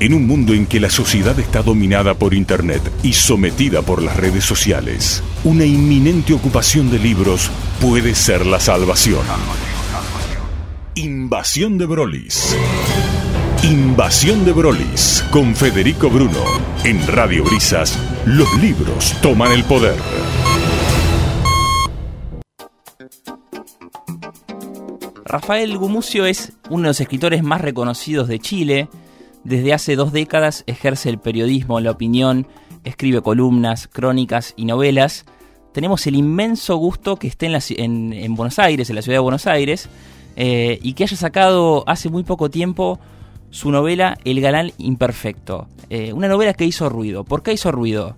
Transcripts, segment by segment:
En un mundo en que la sociedad está dominada por Internet y sometida por las redes sociales, una inminente ocupación de libros puede ser la salvación. Invasión de Brolis. Invasión de Brolis con Federico Bruno. En Radio Brisas, los libros toman el poder. Rafael Gumucio es uno de los escritores más reconocidos de Chile. Desde hace dos décadas ejerce el periodismo, la opinión, escribe columnas, crónicas y novelas. Tenemos el inmenso gusto que esté en, Buenos Aires, en la ciudad de Buenos Aires, eh, y que haya sacado hace muy poco tiempo su novela El galán imperfecto. Eh, una novela que hizo ruido. ¿Por qué hizo ruido?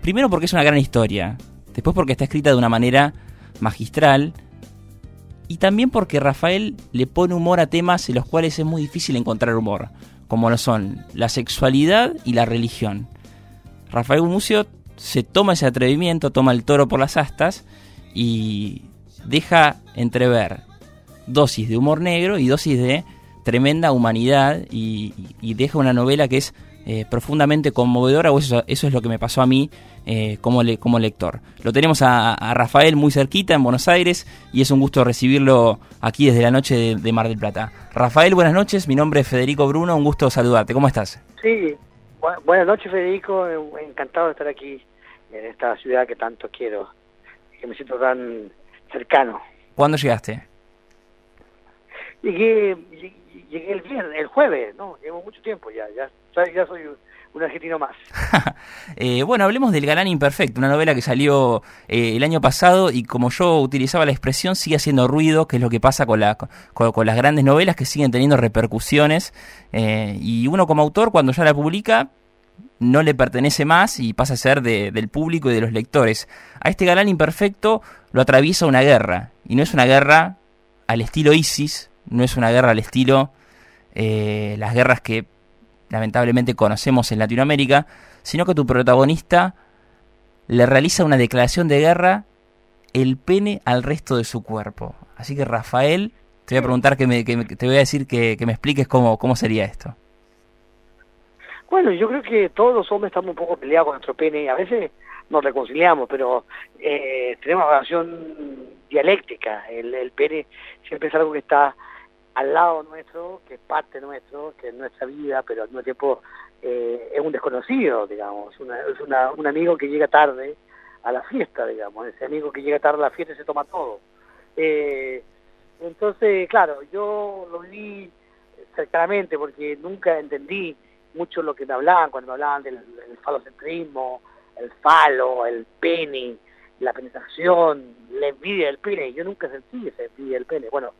Primero porque es una gran historia, después porque está escrita de una manera magistral, y también porque Rafael le pone humor a temas en los cuales es muy difícil encontrar humor, como lo son la sexualidad y la religión. Rafael Gumucio se toma ese atrevimiento, toma el toro por las astas y deja entrever dosis de humor negro y dosis de tremenda humanidad y, deja una novela que es eh, profundamente conmovedora, o eso, eso, es lo que me pasó a mí eh, como, como lector. Lo tenemos a, Rafael muy cerquita en Buenos Aires y es un gusto recibirlo aquí desde la noche de, Mar del Plata. Rafael, buenas noches, mi nombre es Federico Bruno, un gusto saludarte, ¿cómo estás? Sí, buenas noches Federico, encantado de estar aquí en esta ciudad que tanto quiero, que me siento tan cercano. ¿Cuándo llegaste? Llegué, llegué el viernes, el jueves, ¿no? Llevo mucho tiempo ya, ya, ya soy un argentino más. Eh, bueno, hablemos del Galán Imperfecto, una novela que salió eh, el año pasado y como yo utilizaba la expresión, sigue haciendo ruido, que es lo que pasa con, la, con, las grandes novelas que siguen teniendo repercusiones. Eh, y uno como autor, cuando ya la publica, no le pertenece más y pasa a ser del público y de los lectores. A este Galán Imperfecto lo atraviesa una guerra, y no es una guerra al estilo ISIS, no es una guerra al estilo las guerras que lamentablemente conocemos en Latinoamérica, sino que tu protagonista le realiza una declaración de guerra el pene al resto de su cuerpo. Así que Rafael, te voy a preguntar que, me, te voy a decir que, me expliques cómo, cómo sería esto. Bueno, yo creo que todos los hombres estamos un poco peleados con nuestro pene. A veces nos reconciliamos, pero eh, tenemos una relación dialéctica. El, el pene siempre es algo que está al lado nuestro, que es parte nuestro, que es nuestra vida, pero al mismo tiempo eh, es un desconocido, digamos, es una, un amigo que llega tarde a la fiesta, digamos, ese amigo que llega tarde a la fiesta y se toma todo. Eh, entonces, claro, yo lo vi cercanamente porque nunca entendí mucho lo que me hablaban cuando me hablaban del, falocentrismo, el falo, el pene, la penetración, la envidia del pene. Yo nunca sentí esa envidia del pene. Bueno,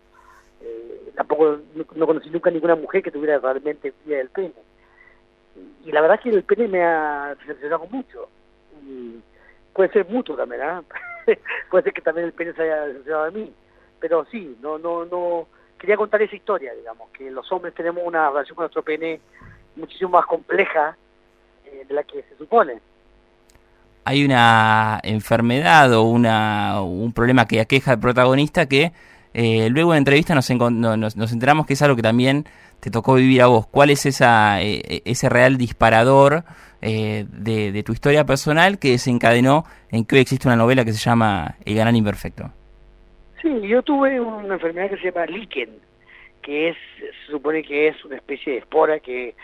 eh, tampoco no, conocí nunca ninguna mujer que tuviera realmente envidia del pene. Y, la verdad es que el pene me ha decepcionado mucho. Puede ser mutuo también, ¿ah? puede ser que también el pene se haya decepcionado de mí. Pero sí, no, no, no. Quería contar esa historia, digamos, que los hombres tenemos una relación con nuestro pene muchísimo más compleja eh, de la que se supone hay una enfermedad o una, un problema que aqueja al protagonista que eh, luego de entrevista nos, nos, enteramos que es algo que también te tocó vivir a vos. ¿Cuál es esa, eh, eh, ese real disparador de, tu historia personal que desencadenó en que hoy existe una novela que se llama El Gran Imperfecto? Sí, yo tuve una enfermedad que se llama lichen, que es, se supone que es una especie de espora que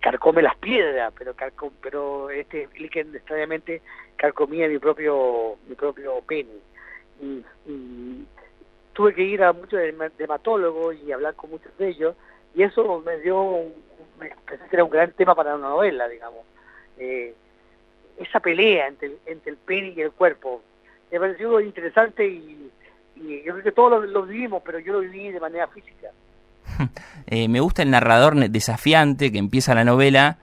carcome las piedras, pero pero este lichen extrañamente carcomía mi propio mi propio pene y, tuve que ir a muchos dermatólogos y hablar con muchos de ellos y eso me dio, me pensé que era un gran tema para una novela, digamos. Eh, esa pelea entre, entre el pene y el cuerpo. Me pareció interesante y, yo creo que todos lo, vivimos, pero yo lo viví de manera física. Eh, me gusta el narrador desafiante que empieza la novela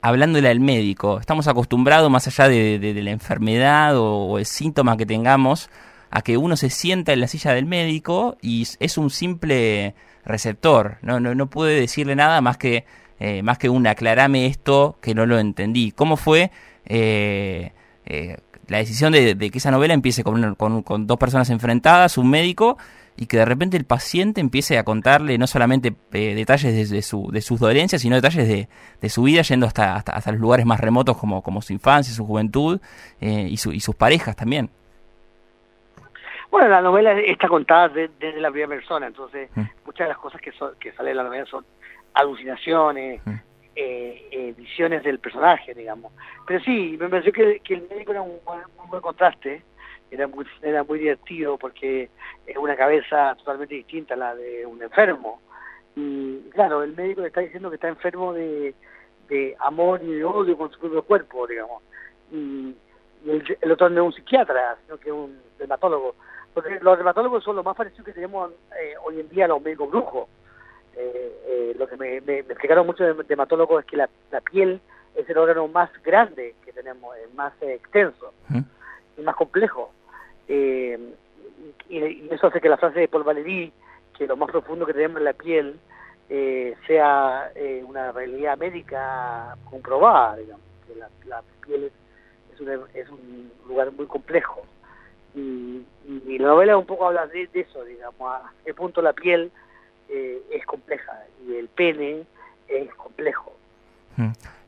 hablándole al médico. Estamos acostumbrados, más allá de, la enfermedad o, el síntoma que tengamos, a que uno se sienta en la silla del médico y es un simple receptor, no, no, no puede decirle nada más que, eh, más que un aclarame esto que no lo entendí. ¿Cómo fue eh, eh, la decisión de, que esa novela empiece con, con, dos personas enfrentadas, un médico, y que de repente el paciente empiece a contarle no solamente eh, detalles de, su, de sus dolencias, sino detalles de, de su vida yendo hasta, hasta, los lugares más remotos como, como su infancia, su juventud eh, y, su, y sus parejas también. Bueno, la novela está contada desde la primera persona, entonces mm. muchas de las cosas que, que salen en la novela son alucinaciones, mm. eh, eh, visiones del personaje, digamos. Pero sí, me pareció que, el médico era un, buen contraste, era muy, era muy divertido porque es una cabeza totalmente distinta a la de un enfermo. Y claro, el médico le está diciendo que está enfermo de, amor y de odio con su propio cuerpo, digamos. Y, el, otro no es un psiquiatra, sino que es un dermatólogo. Porque los dermatólogos son lo más parecidos que tenemos eh, hoy en día a los médicos brujos. Eh, eh, lo que me, explicaron muchos dermatólogos es que la, piel es el órgano más grande que tenemos, es más extenso y más complejo. Y, eso hace que la frase de Paul Valéry, que lo más profundo que tenemos en la piel, sea una realidad médica comprobada, digamos, que la, piel es un lugar muy complejo y, la novela un poco habla de, eso, digamos, a qué punto la piel eh, es compleja y el pene es complejo.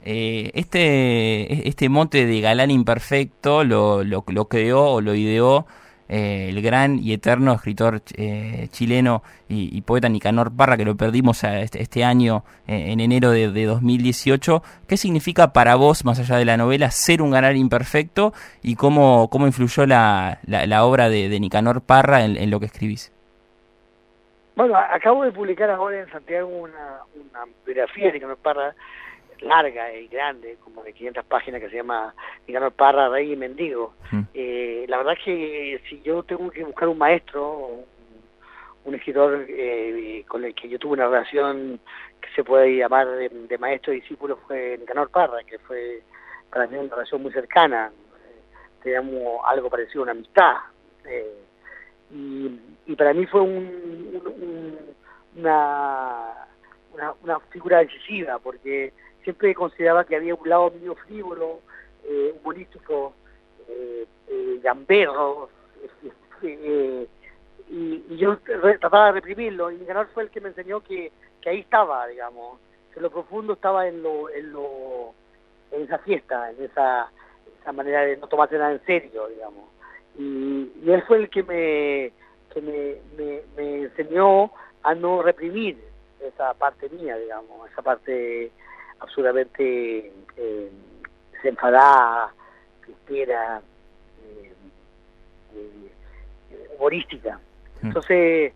Eh, este, este monte de galán imperfecto lo, lo, lo creó o lo ideó eh, el gran y eterno escritor eh, chileno y, poeta Nicanor Parra, que lo perdimos este, este, año eh, en enero de, 2018. ¿Qué significa para vos, más allá de la novela, ser un ganar imperfecto y cómo, cómo influyó la, la, obra de, Nicanor Parra en, lo que escribís? Bueno, acabo de publicar ahora en Santiago una, una biografía de Nicanor Parra larga y grande, como de 500 páginas, que se llama Nicanor Parra, Rey y Mendigo. Eh, la verdad es que si yo tengo que buscar un maestro, un, escritor eh, con el que yo tuve una relación que se puede llamar de, maestro y discípulo, fue Nicanor Parra, que fue para mí una relación muy cercana. Eh, teníamos algo parecido a una amistad. y, para mí fue una, una, una figura decisiva, porque siempre consideraba que había un lado mío frívolo, eh, humorístico, eh, eh, gamberro, eh, y, yo trataba de reprimirlo, y Nicanor fue el que me enseñó que, que ahí estaba, digamos, que lo profundo estaba en lo, en lo, en esa fiesta, en esa, esa manera de no tomarse nada en serio, digamos. Y, él fue el que me, que me, me, me enseñó a no reprimir esa parte mía, digamos, esa parte absolutamente eh, desenfadada, cristiana, eh, eh, humorística. Mm. Entonces,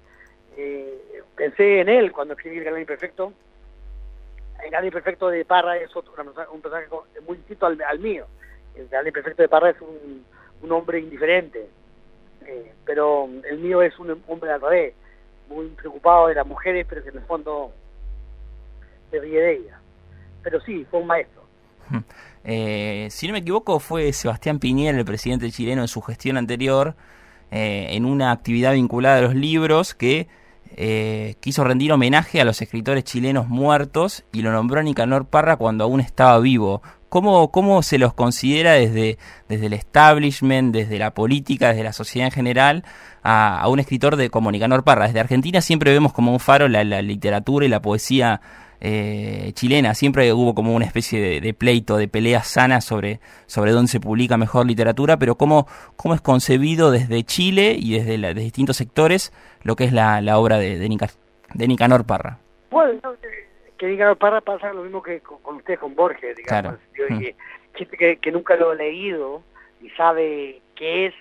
eh, pensé en él cuando escribí El Galán Imperfecto. El Galán Imperfecto de Parra es otro, un personaje muy distinto al, mío. El Galán Imperfecto de Parra es un, un hombre indiferente, pero el mío es un hombre al revés, muy preocupado de las mujeres, pero que en el fondo se ríe de ellas pero sí, fue un maestro. Eh, si no me equivoco, fue Sebastián Piñera, el presidente chileno, en su gestión anterior, eh, en una actividad vinculada a los libros, que eh, quiso rendir homenaje a los escritores chilenos muertos y lo nombró a Nicanor Parra cuando aún estaba vivo. ¿Cómo, cómo se los considera desde, desde el establishment, desde la política, desde la sociedad en general, a, un escritor de, como Nicanor Parra? Desde Argentina siempre vemos como un faro la literatura y la poesía eh, chilena. Siempre hubo como una especie de, pleito, de pelea sana sobre, sobre dónde se publica mejor literatura, pero cómo, cómo es concebido desde Chile y desde, la, distintos sectores lo que es la, la obra de, de, Nicanor Parra. Bueno, que Nicanor Parra pasa lo mismo que con, usted, con Borges, digamos. Mm. que, que, nunca lo ha leído y sabe qué es,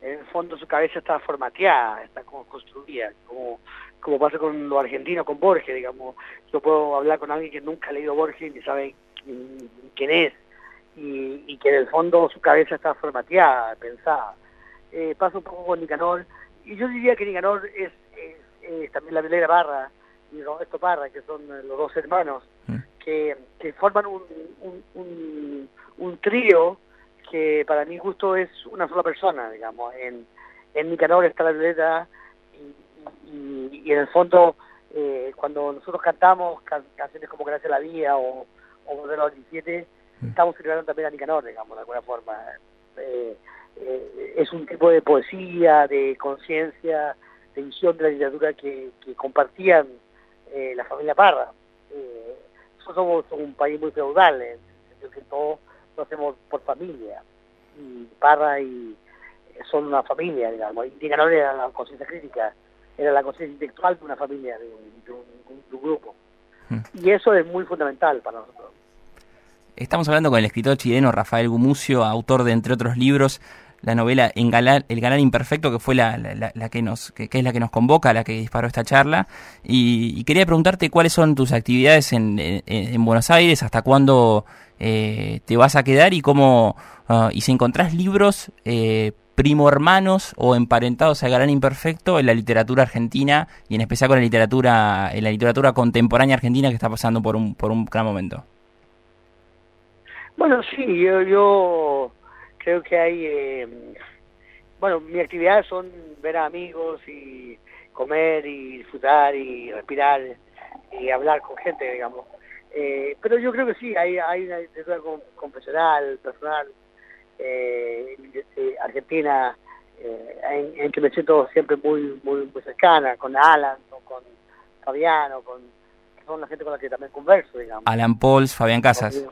en el fondo su cabeza está formateada, está como construida, como como pasa con los argentinos, con Borges, digamos. Yo puedo hablar con alguien que nunca ha leído Borges ni sabe quién es, y, que en el fondo su cabeza está formateada, pensada. Eh, pasa un poco con Nicanor, y yo diría que Nicanor es, también la Velera Barra y Roberto Parra, que son los dos hermanos, mm. que, forman un, un, un, trío que para mi gusto es una sola persona, digamos. En, en Nicanor está la Velera y, en el fondo eh, cuando nosotros cantamos canciones como Gracias a la Vida o, o Modelo 17, mm. estamos celebrando también a Nicanor, digamos, de alguna forma. Eh, eh, es un tipo de poesía, de conciencia, de visión de la literatura que, compartían eh, la familia Parra. nosotros somos un país muy feudal, en el sentido que todos lo hacemos por familia. Y Parra y son una familia, digamos. Y no era la conciencia crítica, era la conciencia intelectual de una familia, de un, grupo. Hmm. Y eso es muy fundamental para nosotros. Estamos hablando con el escritor chileno Rafael Gumucio, autor de, entre otros libros, la novela El Galán Imperfecto, que fue la, que nos, que, es la que nos convoca, la que disparó esta charla. Y, quería preguntarte cuáles son tus actividades en, en, Buenos Aires, hasta cuándo eh, te vas a quedar y cómo, ah, y si encontrás libros eh, primo hermanos o emparentados al Galán Imperfecto en la literatura argentina y en especial con la literatura, en la literatura contemporánea argentina que está pasando por un, por un gran momento. Bueno, sí, yo, yo creo que hay, eh, bueno, mi actividad son ver a amigos y comer y disfrutar y respirar y hablar con gente, digamos. Eh, pero yo creo que sí, hay, hay una literatura confesional, personal, argentina, en, en, que me siento siempre muy, muy, muy cercana, con Alan, o con Fabiano, con son la gente con la que también converso, digamos. Alan Pauls, Fabián Casas.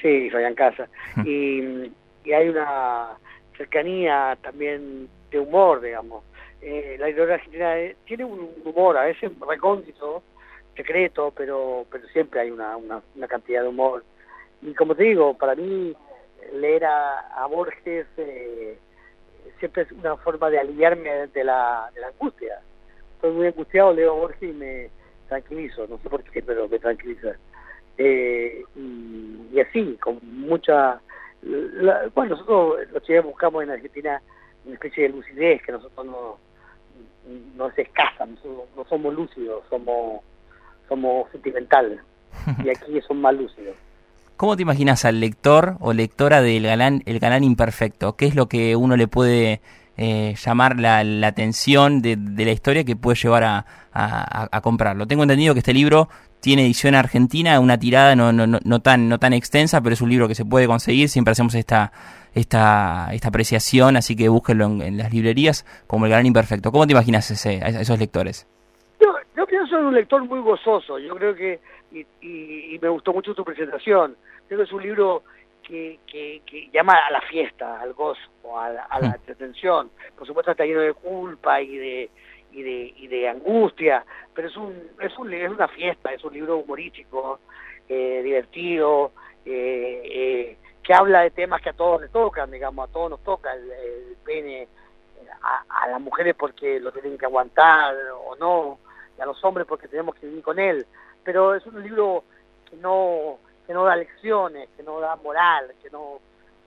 Sí, Fabián Casa. y, y hay una cercanía también de humor, digamos. Eh, la literatura argentina eh, tiene un humor, a veces recóndito, secreto, pero pero siempre hay una, una, cantidad de humor. Y como te digo, para mí leer a, Borges eh, siempre es una forma de aliviarme de la, de la angustia. Estoy muy angustiado, leo a Borges y me tranquilizo, no sé por qué, pero me tranquiliza. Eh, y, así, con mucha... bueno, nosotros los chilenos buscamos en Argentina una especie de lucidez que nosotros no, no es escasa, nosotros no somos lúcidos, somos, somos sentimentales y aquí son más lúcidos. ¿Cómo te imaginas al lector o lectora del galán, el galán imperfecto? ¿Qué es lo que uno le puede eh, llamar la, atención de, la historia que puede llevar a, comprarlo? Tengo entendido que este libro tiene edición argentina, una tirada no, tan, extensa, pero es un libro que se puede conseguir, siempre hacemos esta, esta, esta apreciación, así que búsquenlo en, las librerías como El Gran Imperfecto. ¿Cómo te imaginas ese, a esos lectores? En un lector muy gozoso, yo creo que, y, y, me gustó mucho tu presentación, creo que es un libro que, que, que, llama a la fiesta, al gozo, a, a la mm. entretención. Por supuesto está lleno de culpa y de, y de, y de angustia, pero es, un, es, un, es una fiesta, es un libro humorístico, eh, divertido, eh, eh, que habla de temas que a todos les tocan, digamos, a todos nos toca el, pene, a, las mujeres porque lo tienen que aguantar o no, a los hombres porque tenemos que vivir con él, pero es un libro que no, que no da lecciones, que no da moral, que no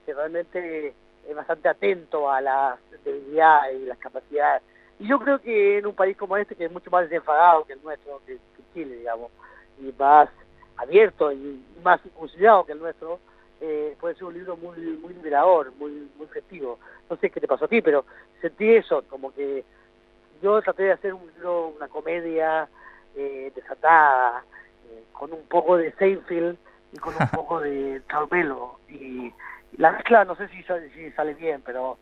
que realmente es bastante atento a la debilidades y las capacidades y yo creo que en un país como este, que es mucho más desenfadado que el nuestro, que, Chile, digamos, y más abierto y más incursionado que el nuestro, eh, puede ser un libro muy muy liberador, muy muy festivo. No sé qué te pasó a ti, pero sentí eso, como que yo traté de hacer un una comedia eh, desatada, eh, con un poco de Seinfeld y con un poco de Carmelo. Y la mezcla no sé si sale, si sale bien, pero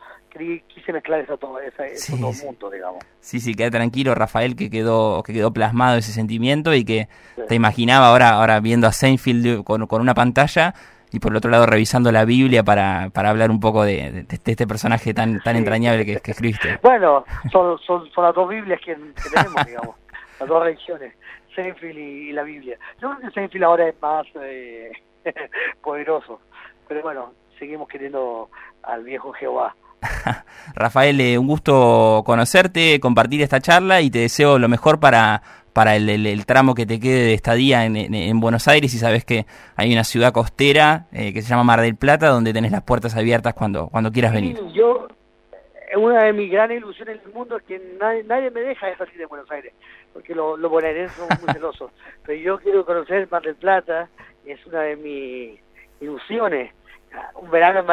quise mezclar eso todo, ese, sí, todo digamos. Sí, sí, queda tranquilo, Rafael, que quedó que quedó plasmado ese sentimiento y que te imaginaba ahora ahora viendo a Seinfeld con, con, una pantalla y por el otro lado revisando la Biblia para, para hablar un poco de, este personaje tan tan entrañable que, que, escribiste. Bueno, son, son, son las dos Biblias que, tenemos, digamos, las dos religiones, Seinfeld y, la Biblia. Yo creo que Seinfeld ahora es más eh, poderoso, pero bueno, seguimos queriendo al viejo Jehová. Rafael, eh, un gusto conocerte, compartir esta charla y te deseo lo mejor para, para el, tramo que te quede de estadía en, en, Buenos Aires y sabes que hay una ciudad costera eh, que se llama Mar del Plata donde tenés las puertas abiertas cuando, cuando quieras venir. yo, una de mis grandes ilusiones en el mundo es que nadie, nadie me deja de salir de Buenos Aires, porque los lo bonaerenses son muy celosos, pero yo quiero conocer Mar del Plata, es una de mis ilusiones un verano en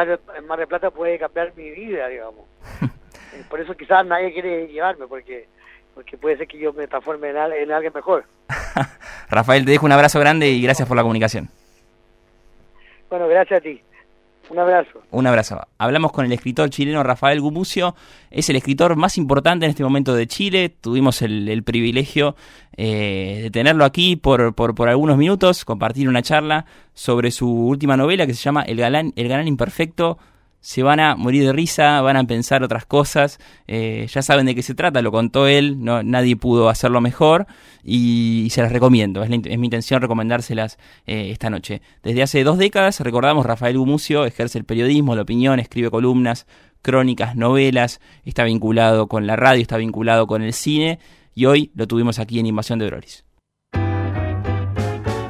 Mar, de, Plata puede cambiar mi vida, digamos. Eh, por eso quizás nadie quiere llevarme, porque porque puede ser que yo me transforme en, en alguien mejor. Rafael, te dejo un abrazo grande y gracias por la comunicación. Bueno, gracias a ti. Un abrazo. Un abrazo. Hablamos con el escritor chileno Rafael Gumucio. Es el escritor más importante en este momento de Chile. Tuvimos el, privilegio eh, de tenerlo aquí por, por, por, algunos minutos, compartir una charla sobre su última novela que se llama El Galán, el Galán Imperfecto se van a morir de risa, van a pensar otras cosas, eh, ya saben de qué se trata, lo contó él, no, nadie pudo hacerlo mejor y, se las recomiendo, es, mi intención recomendárselas eh, esta noche. Desde hace dos décadas, recordamos, Rafael Gumucio ejerce el periodismo, la opinión, escribe columnas, crónicas, novelas, está vinculado con la radio, está vinculado con el cine y hoy lo tuvimos aquí en Invasión de Brolis.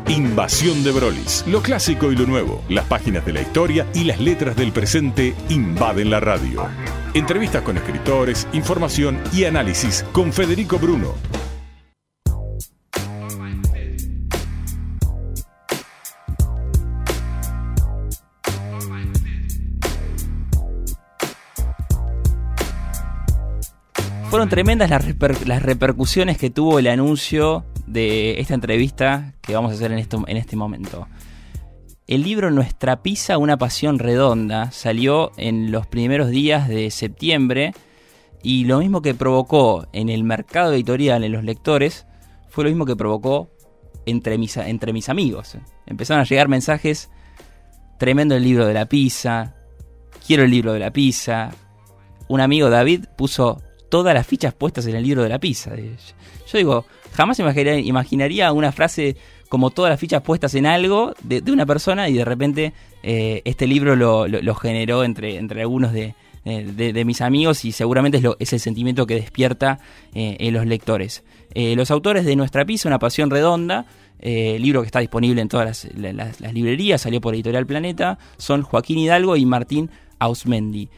Invasión de Brolis. Lo clásico y lo nuevo, las páginas de la historia y las letras del presente invaden la radio. Entrevistas con escritores, información y análisis con Federico Bruno. Fueron tremendas las, las repercusiones que tuvo el anuncio de esta entrevista que vamos a hacer en, esto, en este momento. El libro Nuestra Pizza, una pasión redonda, salió en los primeros días de septiembre y lo mismo que provocó en el mercado editorial, en los lectores, fue lo mismo que provocó entre mis, entre mis amigos. Empezaron a llegar mensajes, tremendo el libro de la pizza, quiero el libro de la pizza. Un amigo David puso todas las fichas puestas en el libro de la pizza. Yo digo, jamás imaginaría, una frase como todas las fichas puestas en algo de, una persona y de repente eh, este libro lo, generó entre, algunos de, mis amigos y seguramente es, el sentimiento que despierta eh, en los lectores. Eh, los autores de Nuestra Pizza, Una Pasión Redonda, libro que está disponible en todas las, las, librerías, salió por Editorial Planeta, son Joaquín Hidalgo y Martín Ausmendi.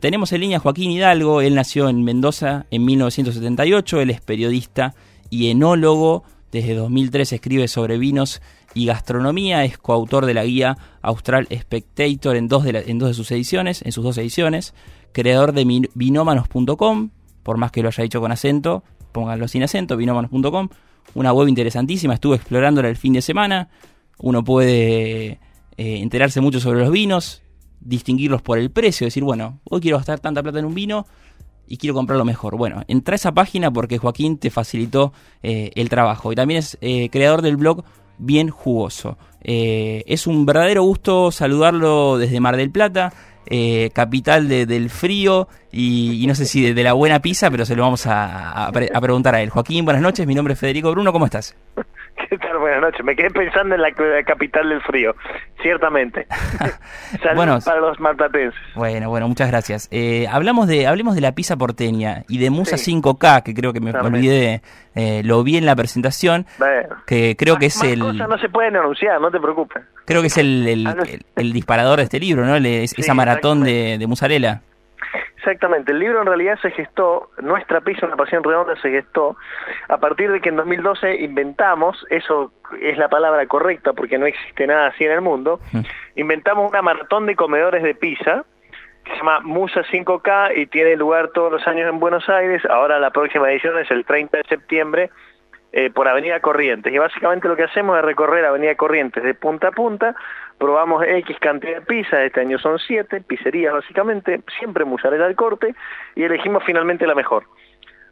tenemos en línea Joaquín Hidalgo, él nació en Mendoza en 1978, él es periodista y enólogo. Desde 2003 escribe sobre vinos y gastronomía. Es coautor de la guía Austral Spectator en dos de, sus ediciones, en sus dos ediciones. Creador de vinómanos.com, por más que lo haya dicho con acento, pónganlo sin acento, vinómanos.com. Una web interesantísima, estuve explorándola el fin de semana. Uno puede eh, enterarse mucho sobre los vinos, distinguirlos por el precio, decir, bueno, hoy quiero gastar tanta plata en un vino, y quiero comprarlo mejor. Bueno, entra a esa página porque Joaquín te facilitó eh, el trabajo y también es eh, creador del blog Bien Jugoso. Eh, es un verdadero gusto saludarlo desde Mar del Plata. Capital del frío y, no sé si de, la buena pizza, pero se lo vamos a, a preguntar a él. Joaquín, buenas noches, mi nombre es Federico Bruno, ¿cómo estás? ¿Qué tal? Buenas noches. Me quedé pensando en la, capital del frío, ciertamente. bueno, para los marplatenses. Bueno, bueno, muchas gracias. Eh, hablamos de, hablemos de la pizza porteña y de Musa 5K, que creo que me, olvidé, eh, lo vi en la presentación, que creo que es el... cosas no se pueden anunciar, no te preocupes. Creo que es el, el, ah, disparador de este libro, ¿no? esa maratón de, de musarela. Exactamente, el libro en realidad se gestó, Nuestra Pizza, una pasión redonda se gestó a partir de que en 2012 inventamos, eso es la palabra correcta porque no existe nada así en el mundo, mm. inventamos una maratón de comedores de pizza que se llama Musa 5K y tiene lugar todos los años en Buenos Aires, ahora la próxima edición es el 30 de septiembre eh, por Avenida Corrientes. Y básicamente lo que hacemos es recorrer Avenida Corrientes de punta a punta, probamos X cantidad de pizzas, este año son 7, pizzerías básicamente, siempre mozzarella al corte, y elegimos finalmente la mejor.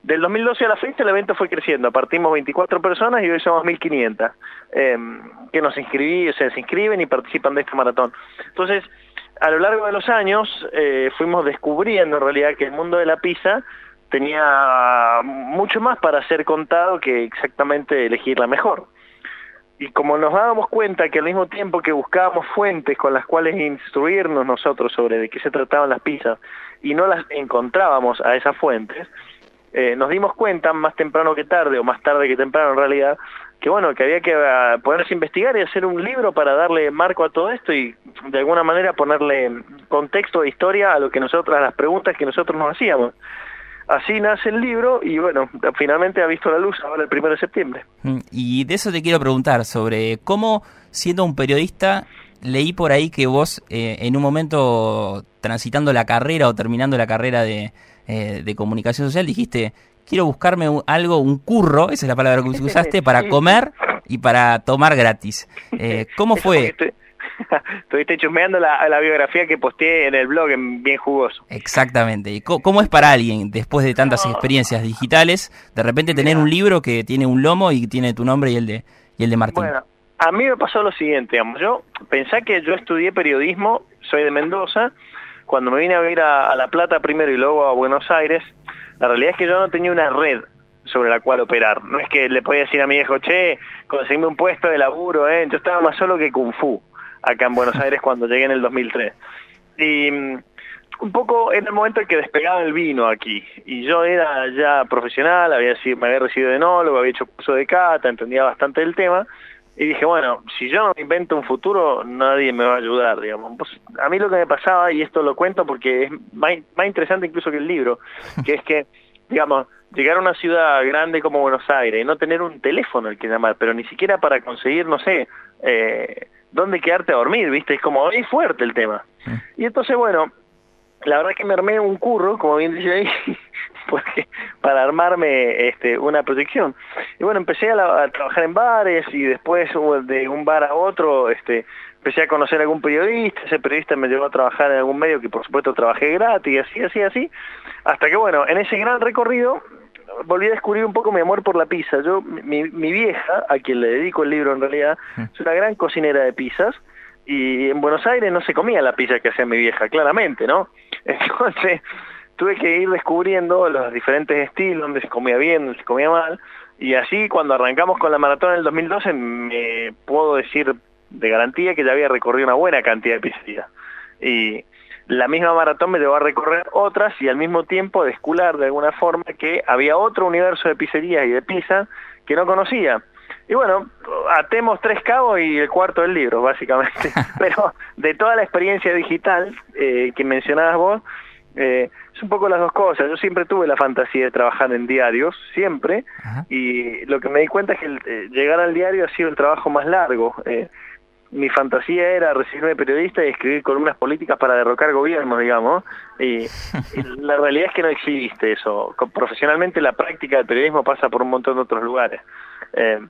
Del 2012 a la fecha el evento fue creciendo, partimos 24 personas y hoy somos 1500 eh, que nos inscribí, se inscriben y participan de este maratón. Entonces, a lo largo de los años eh, fuimos descubriendo en realidad que el mundo de la pizza tenía mucho más para ser contado que exactamente elegir la mejor. Y como nos dábamos cuenta que al mismo tiempo que buscábamos fuentes con las cuales instruirnos nosotros sobre de qué se trataban las pizzas y no las encontrábamos a esas fuentes, eh, nos dimos cuenta más temprano que tarde, o más tarde que temprano en realidad, que bueno, que había que ah, ponerse a investigar y hacer un libro para darle marco a todo esto y de alguna manera ponerle contexto e historia a lo que nosotros, a las preguntas que nosotros nos hacíamos. Así nace el libro y bueno, finalmente ha visto la luz ahora el primero de septiembre. Mm, y de eso te quiero preguntar, sobre cómo siendo un periodista, leí por ahí que vos eh, en un momento transitando la carrera o terminando la carrera de, eh, de comunicación social dijiste, quiero buscarme algo, un curro, esa es la palabra que usaste, para comer y para tomar gratis. Eh, ¿Cómo fue? Estuviste chusmeando la, la, biografía que posteé en el blog en Bien Jugoso. Exactamente. ¿Y cómo es para alguien, después de tantas experiencias digitales, de repente tener un libro que tiene un lomo y tiene tu nombre y el de, y el de Martín? Bueno, a mí me pasó lo siguiente, digamos, yo pensé que yo estudié periodismo, soy de Mendoza, cuando me vine a vivir a, La Plata primero y luego a Buenos Aires, la realidad es que yo no tenía una red sobre la cual operar. No es que le podía decir a mi viejo, che, conseguime un puesto de laburo, ¿eh? Yo estaba más solo que Kung Fu acá en Buenos Aires cuando llegué en el 2003. Y mm, un poco en el momento en que despegaba el vino aquí. Y yo era ya profesional, había sido, me había recibido de enólogo, había hecho curso de cata, entendía bastante del tema. Y dije, bueno, si yo no invento un futuro, nadie me va a ayudar, digamos. Pues, a mí lo que me pasaba, y esto lo cuento porque es más, interesante incluso que el libro, que es que, digamos, llegar a una ciudad grande como Buenos Aires y no tener un teléfono al que llamar, pero ni siquiera para conseguir, no sé, eh, dónde quedarte a dormir, ¿viste? Es como, es fuerte el tema. Y entonces, bueno, la verdad que me armé un curro, como bien dice ahí, porque para armarme este, una proyección. Y bueno, empecé a, trabajar en bares y después de un bar a otro, este, empecé a conocer a algún periodista, ese periodista me llevó a trabajar en algún medio que por supuesto trabajé gratis, así, así, así, hasta que bueno, en ese gran recorrido volví a descubrir un poco mi amor por la pizza. Yo, mi, mi vieja, a quien le dedico el libro en realidad, es una gran cocinera de pizzas, y en Buenos Aires no se comía la pizza que hacía mi vieja, claramente, ¿no? Entonces tuve que ir descubriendo los diferentes estilos, donde se comía bien, donde se comía mal, y así cuando arrancamos con la maratón en el 2012 me puedo decir de garantía que ya había recorrido una buena cantidad de pizzerías. Y la misma maratón me llevó a recorrer otras y al mismo tiempo descular de alguna forma que había otro universo de pizzerías y de pizza que no conocía. Y bueno, atemos tres cabos y el cuarto del libro, básicamente. Pero de toda la experiencia digital eh, que mencionabas vos, eh, es un poco las dos cosas. Yo siempre tuve la fantasía de trabajar en diarios, siempre, y lo que me di cuenta es que eh, llegar al diario ha sido el trabajo más largo. Eh, mi fantasía era recibirme periodista y escribir columnas políticas para derrocar gobiernos, digamos, y, la realidad es que no existe eso. Profesionalmente la práctica del periodismo pasa por un montón de otros lugares. Eh,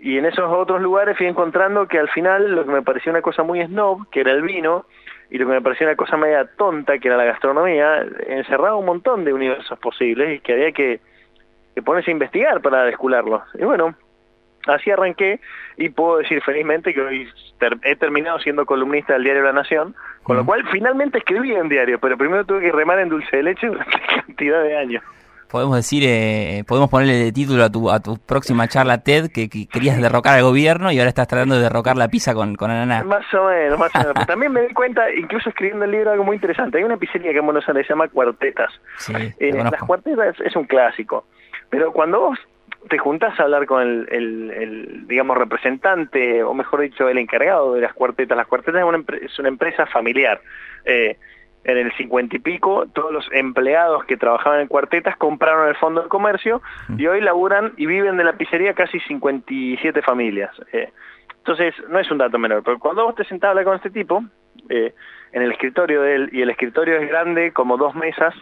y en esos otros lugares fui encontrando que al final lo que me pareció una cosa muy snob, que era el vino, y lo que me pareció una cosa media tonta, que era la gastronomía, encerraba un montón de universos posibles y que había que, que ponerse a investigar para descularlos. Y bueno, así arranqué y puedo decir felizmente que hoy he terminado siendo columnista del diario La Nación, con lo cual finalmente escribí en diario, pero primero tuve que remar en dulce de leche durante cantidad de años podemos decir, eh, podemos ponerle de título a tu, a tu próxima charla TED que, querías derrocar al gobierno y ahora estás tratando de derrocar la pizza con, con ananá. Más o menos, más o menos. También me di cuenta, incluso escribiendo el libro, algo muy interesante. Hay una pizzería que en Buenos Aires se llama Cuartetas. Sí, eh, las Cuartetas es un clásico. Pero cuando vos te juntás a hablar con el, el, digamos, representante, o mejor dicho, el encargado de las cuartetas. Las cuartetas es una, es una empresa familiar. Eh, en el cincuenta y pico, todos los empleados que trabajaban en cuartetas compraron el fondo del comercio y hoy laburan y viven de la pizzería casi 57 familias. Eh, entonces, no es un dato menor, pero cuando vos te sentás a hablar con este tipo, eh, en el escritorio de él, y el escritorio es grande como dos mesas,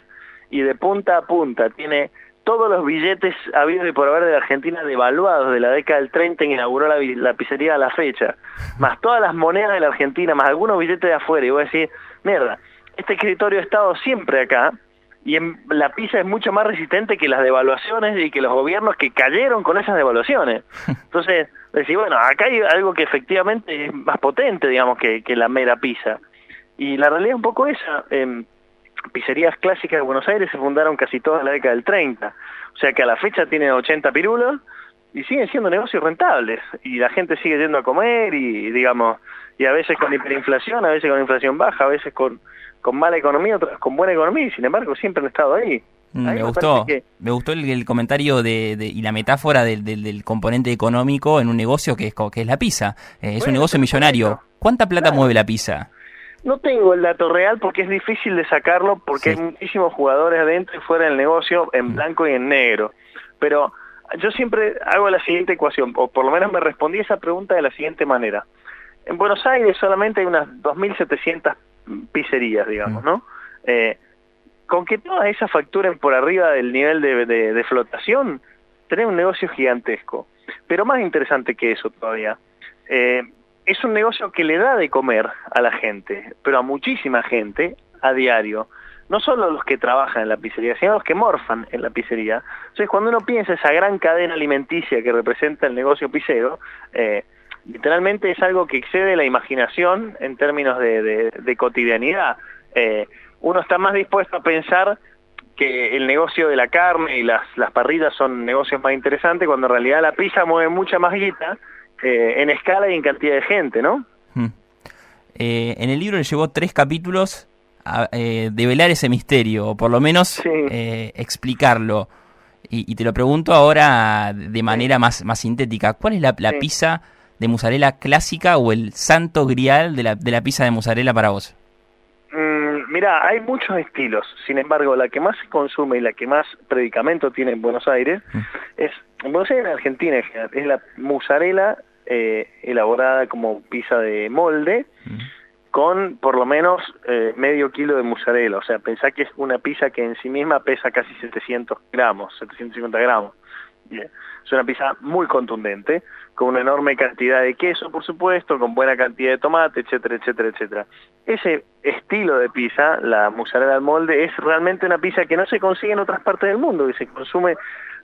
y de punta a punta tiene todos los billetes habidos y por haber de la Argentina devaluados de la década del 30 en que inauguró la, la, pizzería a la fecha, más todas las monedas de la Argentina, más algunos billetes de afuera, y voy a decir, mierda, este escritorio ha estado siempre acá y en, la pizza es mucho más resistente que las devaluaciones y que los gobiernos que cayeron con esas devaluaciones. Entonces, decir, bueno, acá hay algo que efectivamente es más potente, digamos, que, que la mera pizza. Y la realidad es un poco esa. Eh, pizzerías clásicas de Buenos Aires se fundaron casi todas en la década del 30. O sea que a la fecha tienen 80 pirulos y siguen siendo negocios rentables. Y la gente sigue yendo a comer y, digamos, y a veces con hiperinflación, a veces con inflación baja, a veces con con mala economía, otras con buena economía, y sin embargo siempre han estado ahí. Mm, me, gustó, me gustó el, comentario de, y la metáfora del, del, componente económico en un negocio que es, que es la pizza. Eh, es un negocio millonario. ¿Cuánta plata mueve la pizza? No tengo el dato real porque es difícil de sacarlo porque hay muchísimos jugadores adentro y fuera del negocio en mm. blanco y en negro. Pero yo siempre hago la siguiente ecuación, o por lo menos me respondí esa pregunta de la siguiente manera. En Buenos Aires solamente hay unas 2.700 pizzerías, digamos, ¿no? Eh, con que todas esas facturen por arriba del nivel de, de, flotación, tenés un negocio gigantesco. Pero más interesante que eso todavía, eh, es un negocio que le da de comer a la gente, pero a muchísima gente a diario. No solo los que trabajan en la pizzería, sino los que morfan en la pizzería. Entonces, cuando uno piensa esa gran cadena alimenticia que representa el negocio pizzero, eh, literalmente es algo que excede la imaginación en términos de, cotidianidad. Eh, uno está más dispuesto a pensar que el negocio de la carne y las, las parrillas son negocios más interesantes cuando en realidad la pizza mueve mucha más guita eh, en escala y en cantidad de gente, ¿no? Hmm. Eh, en el libro le llevó tres capítulos a eh, develar ese misterio, o por lo menos explicarlo. Y, te lo pregunto ahora de manera más, más sintética. ¿Cuál es la, pizza de mozzarella clásica o el santo grial de la, de la pizza de mozzarella para vos? Mm, mira, hay muchos estilos. Sin embargo, la que más se consume y la que más predicamento tiene en Buenos Aires hmm. es en Buenos Aires, en Argentina, es la mozzarella eh, elaborada como pizza de molde, con por lo menos eh, medio kilo de mozzarella. O sea, pensá que es una pizza que en sí misma pesa casi 700 gramos, 750 gramos. Es una pizza muy contundente, con una enorme cantidad de queso, por supuesto, con buena cantidad de tomate, etcétera, etcétera, etcétera. Ese estilo de pizza, la mozzarella al molde, es realmente una pizza que no se consigue en otras partes del mundo, que se consume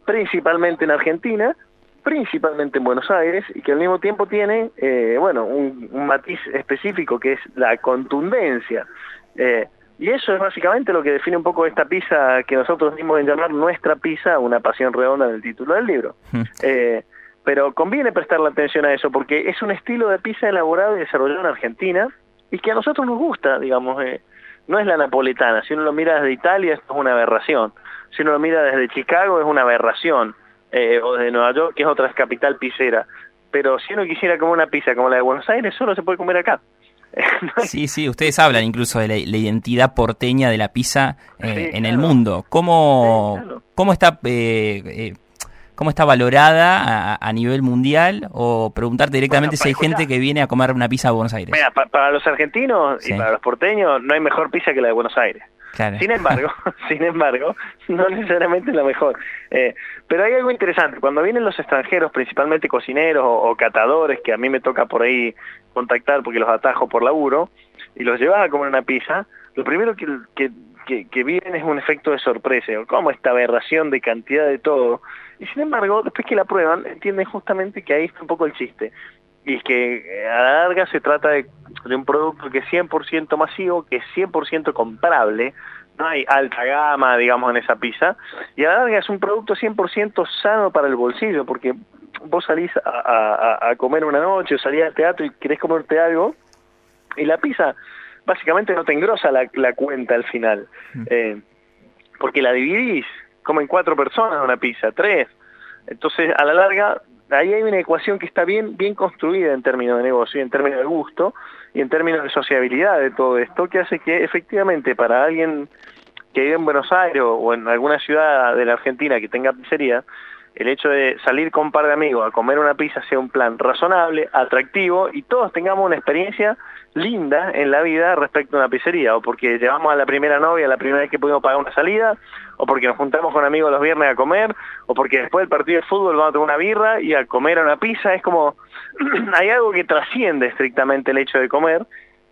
principalmente en Argentina, principalmente en Buenos Aires, y que al mismo tiempo tiene, eh, bueno, un, matiz específico que es la contundencia. Eh, y eso es básicamente lo que define un poco esta pizza que nosotros dimos en llamar nuestra pizza, una pasión redonda en el título del libro. Hmm. Eh, pero conviene prestarle atención a eso porque es un estilo de pizza elaborado y desarrollado en Argentina y que a nosotros nos gusta, digamos, no es la napoletana, si uno lo mira desde Italia esto es una aberración si uno lo mira desde Chicago es una aberración, eh, o desde Nueva York, que es otra capital pizzera. Pero si uno quisiera comer una pizza como la de Buenos Aires, solo se puede comer acá. sí, sí, ustedes hablan incluso de la, identidad porteña de la pizza eh, en el mundo. ¿Cómo, cómo está eh, cómo está valorada a, nivel mundial? O preguntarte directamente si hay gente que viene a comer una pizza a Buenos Aires. Mira, para los argentinos y para los porteños no hay mejor pizza que la de Buenos Aires. Sin embargo, sin embargo, no necesariamente la mejor. Eh, pero hay algo interesante. Cuando vienen los extranjeros, principalmente cocineros o, catadores, que a mí me toca por ahí contactar porque los atajo por laburo, y los llevas a comer una pizza, lo primero que, que, que, viven es un efecto de sorpresa. ¿Cómo esta aberración de cantidad de todo? Y sin embargo, después que la prueban, entienden justamente que ahí está un poco el chiste. Y que a la larga se trata de, un producto que es 100% masivo, que es 100% comprable, no hay alta gama, digamos, en esa pizza, y a la larga es un producto 100% sano para el bolsillo, porque vos salís a, comer una noche o salís al teatro y querés comerte algo, y la pizza básicamente no te engrosa la, la cuenta al final, mm. eh, porque la dividís, comen cuatro personas una pizza, tres, entonces a la larga ahí hay una ecuación que está bien, bien construida en términos de negocio, en términos de gusto y en términos de sociabilidad de todo esto, que hace que efectivamente para alguien que vive en Buenos Aires o en alguna ciudad de la Argentina que tenga pizzería, el hecho de salir con un par de amigos a comer una pizza sea un plan razonable, atractivo y todos tengamos una experiencia linda en la vida respecto a una pizzería, o porque llevamos a la primera novia la primera vez que pudimos pagar una salida, o porque nos juntamos con amigos los viernes a comer, o porque después del partido de fútbol vamos a tomar una birra y a comer una pizza, es como, hay algo que trasciende estrictamente el hecho de comer,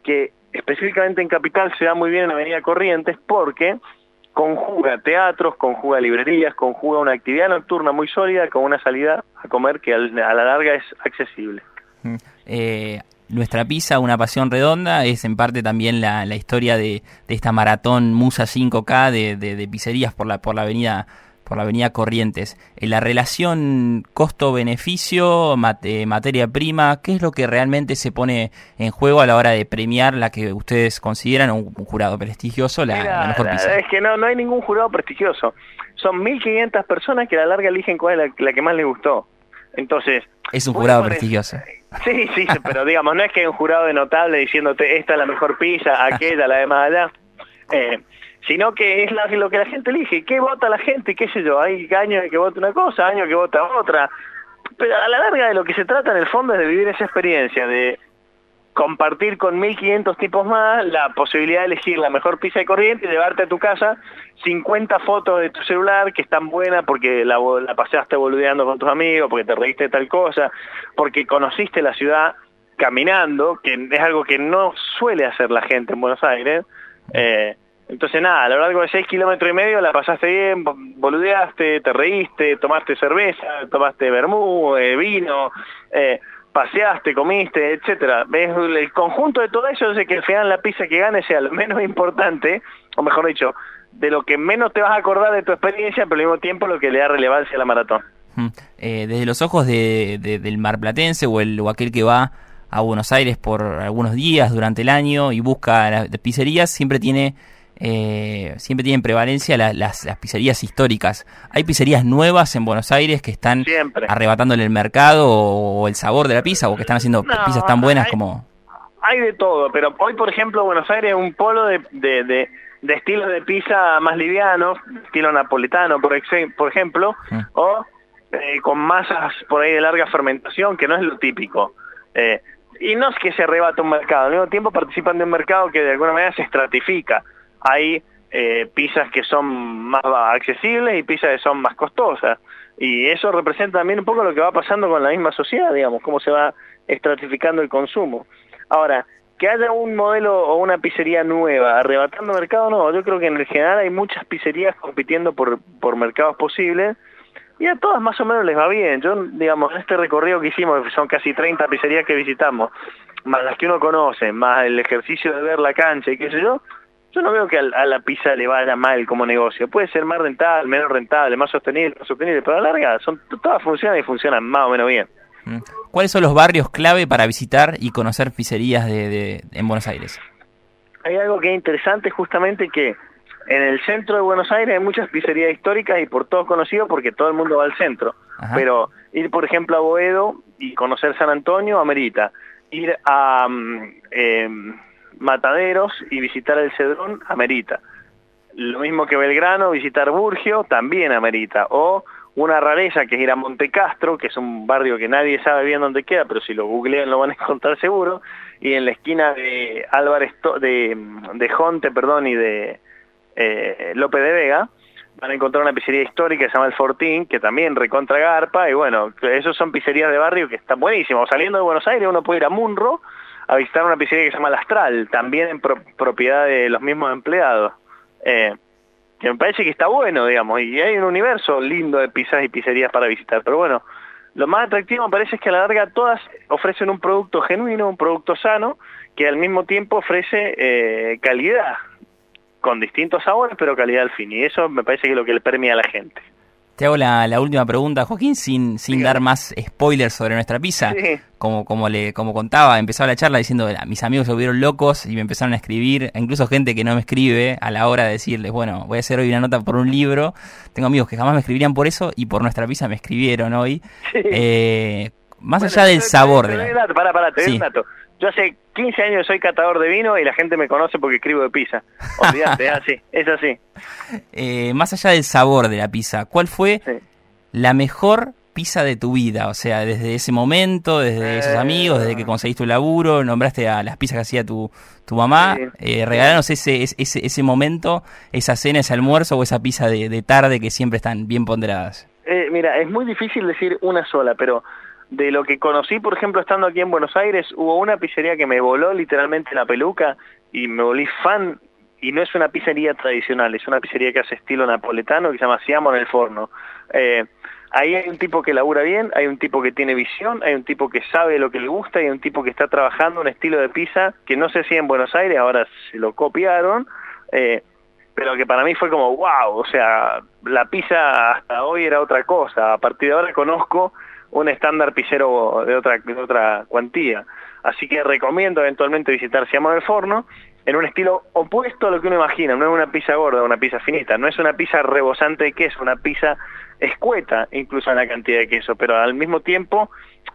que específicamente en Capital se da muy bien en Avenida Corrientes, porque conjuga teatros, conjuga librerías, conjuga una actividad nocturna muy sólida con una salida a comer que a la larga es accesible. Mm. Eh, nuestra pizza, una pasión redonda, es en parte también la, la historia de, de, esta maratón Musa 5K de, de, de, pizzerías por la, por la avenida por la avenida Corrientes. En eh, la relación costo-beneficio, eh, materia prima, ¿qué es lo que realmente se pone en juego a la hora de premiar la que ustedes consideran un, jurado prestigioso, la, mejor pizza? Es que no, no hay ningún jurado prestigioso. Son 1.500 personas que a la larga eligen cuál es la, que más les gustó. Entonces... Es un jurado prestigioso. Sí, sí, pero digamos, no es que hay un jurado de notable diciéndote esta es la mejor pizza, aquella, la de más allá. Eh, sino que es lo que la gente elige. ¿Qué vota la gente? ¿Qué sé yo? Hay años que vota una cosa, años que vota otra. Pero a la larga de lo que se trata en el fondo es de vivir esa experiencia, de compartir con 1500 tipos más la posibilidad de elegir la mejor pizza de corriente y llevarte a tu casa 50 fotos de tu celular que están buenas porque la, la paseaste boludeando con tus amigos, porque te reíste de tal cosa, porque conociste la ciudad caminando, que es algo que no suele hacer la gente en Buenos Aires. Eh, entonces nada, a lo largo de seis kilómetros y medio la pasaste bien, boludeaste, te reíste, tomaste cerveza, tomaste vermú, eh, vino, eh, paseaste, comiste, etcétera. El conjunto de todo eso hace que al final la pizza que gane sea lo menos importante, o mejor dicho, de lo que menos te vas a acordar de tu experiencia, pero al mismo tiempo lo que le da relevancia a la maratón. Eh, desde los ojos de, del marplatense o, el, o aquel que va a Buenos Aires por algunos días durante el año y busca las pizzerías, siempre tiene eh, siempre tienen prevalencia las, las, pizzerías históricas. Hay pizzerías nuevas en Buenos Aires que están arrebatándole el mercado o, el sabor de la pizza o que están haciendo pizzas tan buenas como... Hay de todo, pero hoy, por ejemplo, Buenos Aires es un polo de, de, de, estilos de pizza más livianos, estilo napolitano, por, por ejemplo, mm. o eh, con masas por ahí de larga fermentación, que no es lo típico. Eh, y no es que se arrebata un mercado, al mismo tiempo participan de un mercado que de alguna manera se estratifica hay eh, pizzas que son más accesibles y pizzas que son más costosas. Y eso representa también un poco lo que va pasando con la misma sociedad, digamos, cómo se va estratificando el consumo. Ahora, que haya un modelo o una pizzería nueva arrebatando mercado, no, yo creo que en el general hay muchas pizzerías compitiendo por, por mercados posibles y a todas más o menos les va bien. Yo, digamos, en este recorrido que hicimos, son casi 30 pizzerías que visitamos, más las que uno conoce, más el ejercicio de ver la cancha y qué sé yo, yo no veo que a, la pizza le vaya mal como negocio. Puede ser más rentable, menos rentable, más sostenible, más sostenible, pero a la larga son, todas funcionan y funcionan más o menos bien. Mm. ¿Cuáles son los barrios clave para visitar y conocer pizzerías de, en Buenos Aires? Hay algo que es interesante justamente que en el centro de Buenos Aires hay muchas pizzerías históricas y por todos conocidos porque todo el mundo va al centro. Pero ir, por ejemplo, a Boedo y conocer San Antonio amerita. Ir a... Em, Mataderos y visitar el Cedrón amerita. Lo mismo que Belgrano, visitar Burgio también amerita. O una rareza que es ir a Montecastro, que es un barrio que nadie sabe bien dónde queda, pero si lo googlean lo van a encontrar seguro. Y en la esquina de Álvarez, de, de Jonte, perdón, y de eh, López de Vega, van a encontrar una pizzería histórica que se llama El Fortín, que también recontra garpa, y bueno, esos son pizzerías de barrio que están buenísimos. Saliendo de Buenos Aires uno puede ir a Munro, a visitar una pizzería que se llama La también en propiedad de los mismos empleados. Eh, que me parece que está bueno, digamos, y hay un universo lindo de pizzas y pizzerías para visitar. Pero bueno, lo más atractivo me parece es que a la larga todas ofrecen un producto genuino, un producto sano, que al mismo tiempo ofrece eh, calidad, con distintos sabores, pero calidad al fin. Y eso me parece que es lo que le permite a la gente. Te hago la, última pregunta, Joaquín, sin, sin dar más spoilers sobre nuestra pizza. Como, como, le, como contaba, empezaba la charla diciendo, mis amigos se volvieron locos y me empezaron a escribir, incluso gente que no me escribe a la hora de decirles, bueno, voy a hacer hoy una nota por un libro. Tengo amigos que jamás me escribirían por eso y por nuestra pizza me escribieron hoy. Eh, más allá del sabor. de la... para, para, te un dato. Yo hace 15 años soy catador de vino y la gente me conoce porque escribo de pizza. Olvídate, así, es así. Eh, más allá del sabor de la pizza, ¿cuál fue la mejor pizza de tu vida? O sea, desde ese momento, desde esos amigos, desde que conseguiste un laburo, nombraste a las pizzas que hacía tu, tu mamá. Eh, regalanos ese, ese, ese momento, esa cena, ese almuerzo o esa pizza de, de tarde que siempre están bien ponderadas. Eh, mira, es muy difícil decir una sola, pero de lo que conocí, por ejemplo, estando aquí en Buenos Aires, hubo una pizzería que me voló literalmente la peluca y me volví fan, y no es una pizzería tradicional, es una pizzería que hace estilo napoletano que se llama Siamo en el Forno. Eh, ahí hay un tipo que labura bien, hay un tipo que tiene visión, hay un tipo que sabe lo que le gusta, hay un tipo que está trabajando un estilo de pizza que no sé si en Buenos Aires ahora se lo copiaron, eh, pero que para mí fue como wow, o sea, la pizza hasta hoy era otra cosa, a partir de ahora conozco un estándar pizzero de otra, de otra cuantía. Así que recomiendo eventualmente visitar Siamo del Forno en un estilo opuesto a lo que uno imagina. No es una pizza gorda, una pizza finita. No es una pizza rebosante de queso, una pizza escueta incluso en la cantidad de queso, pero al mismo tiempo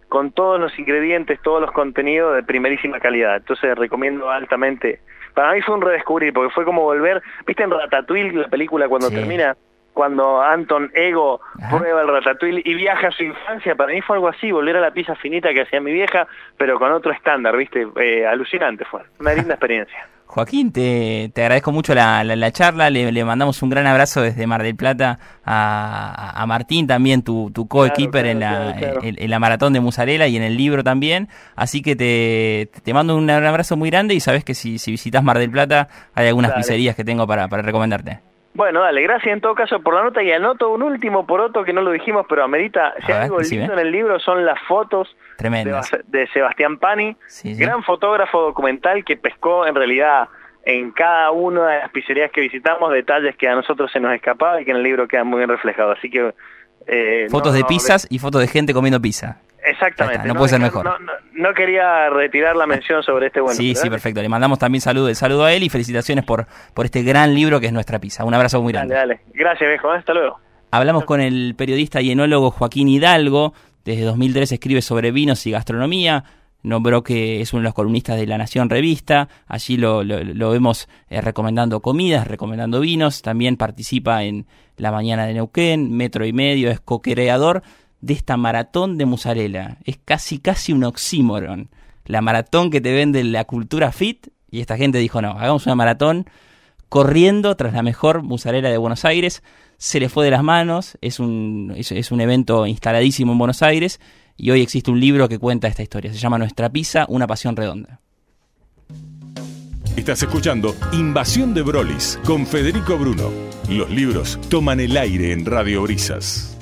con todos los ingredientes, todos los contenidos de primerísima calidad. Entonces recomiendo altamente. Para mí fue un redescubrir, porque fue como volver, ¿viste en Ratatouille la película cuando termina? Cuando Anton Ego prueba el ratatouille y viaja a su infancia, para mí fue algo así, volver a la pizza finita que hacía mi vieja, pero con otro estándar, ¿viste? Eh, alucinante fue, una linda experiencia. Joaquín, te, te agradezco mucho la, la, charla, le, mandamos un gran abrazo desde Mar del Plata a, a Martín, también tu, tu co-keeper en, la, en, la maratón de Musarela y en el libro también, así que te, te mando un, abrazo muy grande y sabes que si, si visitas Mar del Plata hay algunas pizzerías que tengo para, para recomendarte. Bueno, dale, gracias en todo caso por la nota y anoto un último por otro que no lo dijimos, pero amerita, si algo lindo en el libro son las fotos de, Sebastián Pani, gran fotógrafo documental que pescó en realidad en cada una de las pizzerías que visitamos detalles que a nosotros se nos escapaba y que en el libro quedan muy bien reflejados. Así que... Eh, fotos de pizzas y fotos de gente comiendo pizza. Exactamente. no, puede ser mejor. No, quería retirar la mención sobre este bueno. Sí, sí, perfecto. Le mandamos también saludo, saludo a él y felicitaciones por, por este gran libro que es Nuestra Pizza. Un abrazo muy grande. Dale, dale. Gracias, viejo. Hasta luego. Hablamos con el periodista y enólogo Joaquín Hidalgo. Desde 2003 escribe sobre vinos y gastronomía. Nombró que es uno de los columnistas de La Nación Revista. Allí lo, lo, vemos eh, recomendando comidas, recomendando vinos. También participa en La Mañana de Neuquén, Metro y Medio, es co-creador de esta maratón de musarela. Es casi, casi un oxímoron. La maratón que te vende la cultura fit y esta gente dijo, no, hagamos una maratón corriendo tras la mejor musarela de Buenos Aires. Se le fue de las manos, es un, es, un evento instaladísimo en Buenos Aires y hoy existe un libro que cuenta esta historia. Se llama Nuestra Pizza, una pasión redonda. Estás escuchando Invasión de Brolis con Federico Bruno. Los libros toman el aire en Radio Brisas.